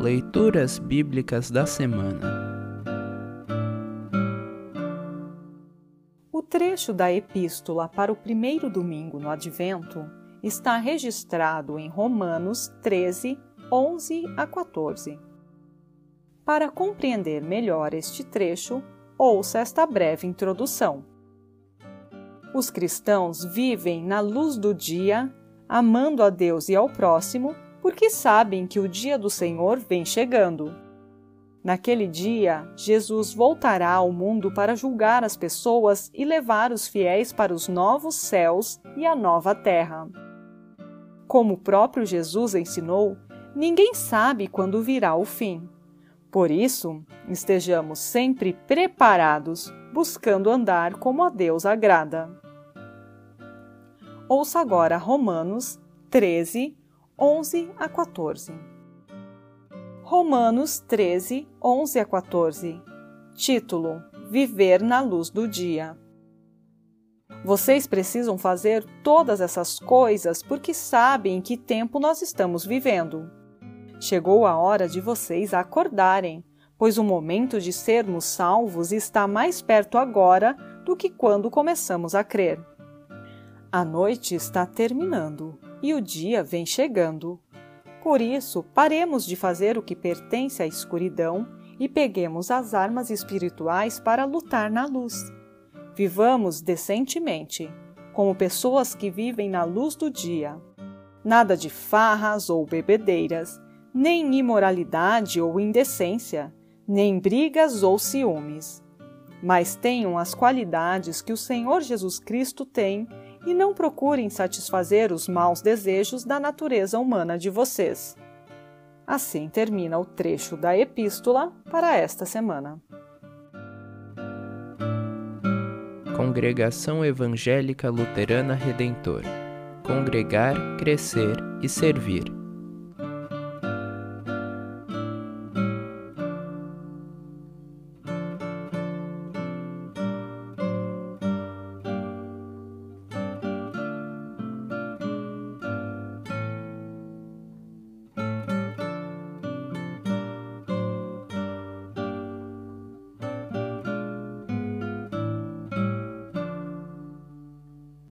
Leituras Bíblicas da Semana O trecho da Epístola para o primeiro domingo no Advento está registrado em Romanos 13, 11 a 14. Para compreender melhor este trecho, ouça esta breve introdução. Os cristãos vivem na luz do dia, amando a Deus e ao próximo porque sabem que o dia do Senhor vem chegando. Naquele dia, Jesus voltará ao mundo para julgar as pessoas e levar os fiéis para os novos céus e a nova terra. Como o próprio Jesus ensinou, ninguém sabe quando virá o fim. Por isso, estejamos sempre preparados, buscando andar como a Deus agrada. Ouça agora Romanos 13, 11 a 14. Romanos 13, 11 a 14. Título: Viver na luz do dia. Vocês precisam fazer todas essas coisas porque sabem em que tempo nós estamos vivendo. Chegou a hora de vocês acordarem, pois o momento de sermos salvos está mais perto agora do que quando começamos a crer. A noite está terminando e o dia vem chegando. Por isso, paremos de fazer o que pertence à escuridão e peguemos as armas espirituais para lutar na luz. Vivamos decentemente, como pessoas que vivem na luz do dia. Nada de farras ou bebedeiras, nem imoralidade ou indecência, nem brigas ou ciúmes. Mas tenham as qualidades que o Senhor Jesus Cristo tem e não procurem satisfazer os maus desejos da natureza humana de vocês. Assim termina o trecho da epístola para esta semana. Congregação Evangélica Luterana Redentor Congregar, Crescer e Servir.